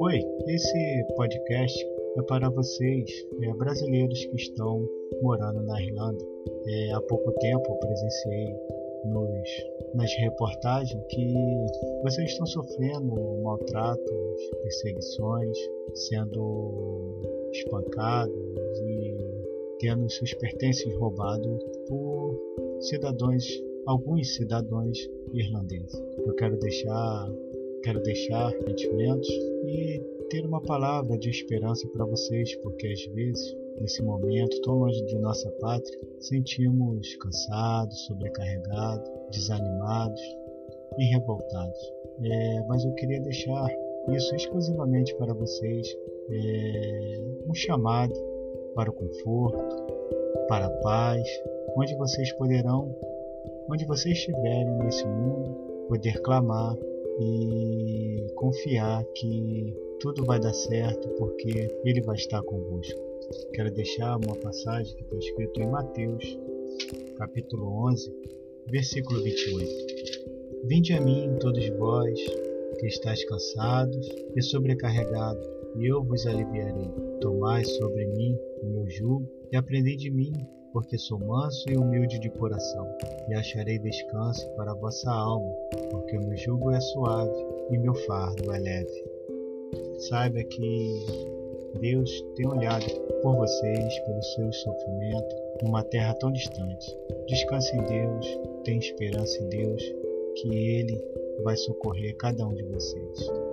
Oi, esse podcast é para vocês, é, brasileiros que estão morando na Irlanda. É, há pouco tempo presenciei nos, nas reportagens que vocês estão sofrendo maltratos, perseguições, sendo espancados e tendo seus pertences roubados por cidadãos, alguns cidadãos irlandeses. Eu quero deixar, quero deixar sentimentos e ter uma palavra de esperança para vocês, porque às vezes nesse momento tão longe de nossa pátria, sentimos cansados, sobrecarregados, desanimados e revoltados. É, mas eu queria deixar isso exclusivamente para vocês, é, um chamado para o conforto, para a paz, onde vocês poderão, onde vocês estiverem nesse mundo, poder clamar e confiar que tudo vai dar certo porque Ele vai estar convosco. Quero deixar uma passagem que está escrito em Mateus, capítulo 11, versículo 28. Vinde a mim, todos vós, que estáis cansados e sobrecarregados, e eu vos aliviarei. Tomai sobre mim o meu jugo e aprendei de mim, porque sou manso e humilde de coração, e acharei descanso para a vossa alma, porque o meu jugo é suave e meu fardo é leve. Saiba que Deus tem olhado por vocês, pelo seu sofrimento, numa terra tão distante. Descanse em Deus, tenha esperança em Deus, que Ele vai socorrer cada um de vocês.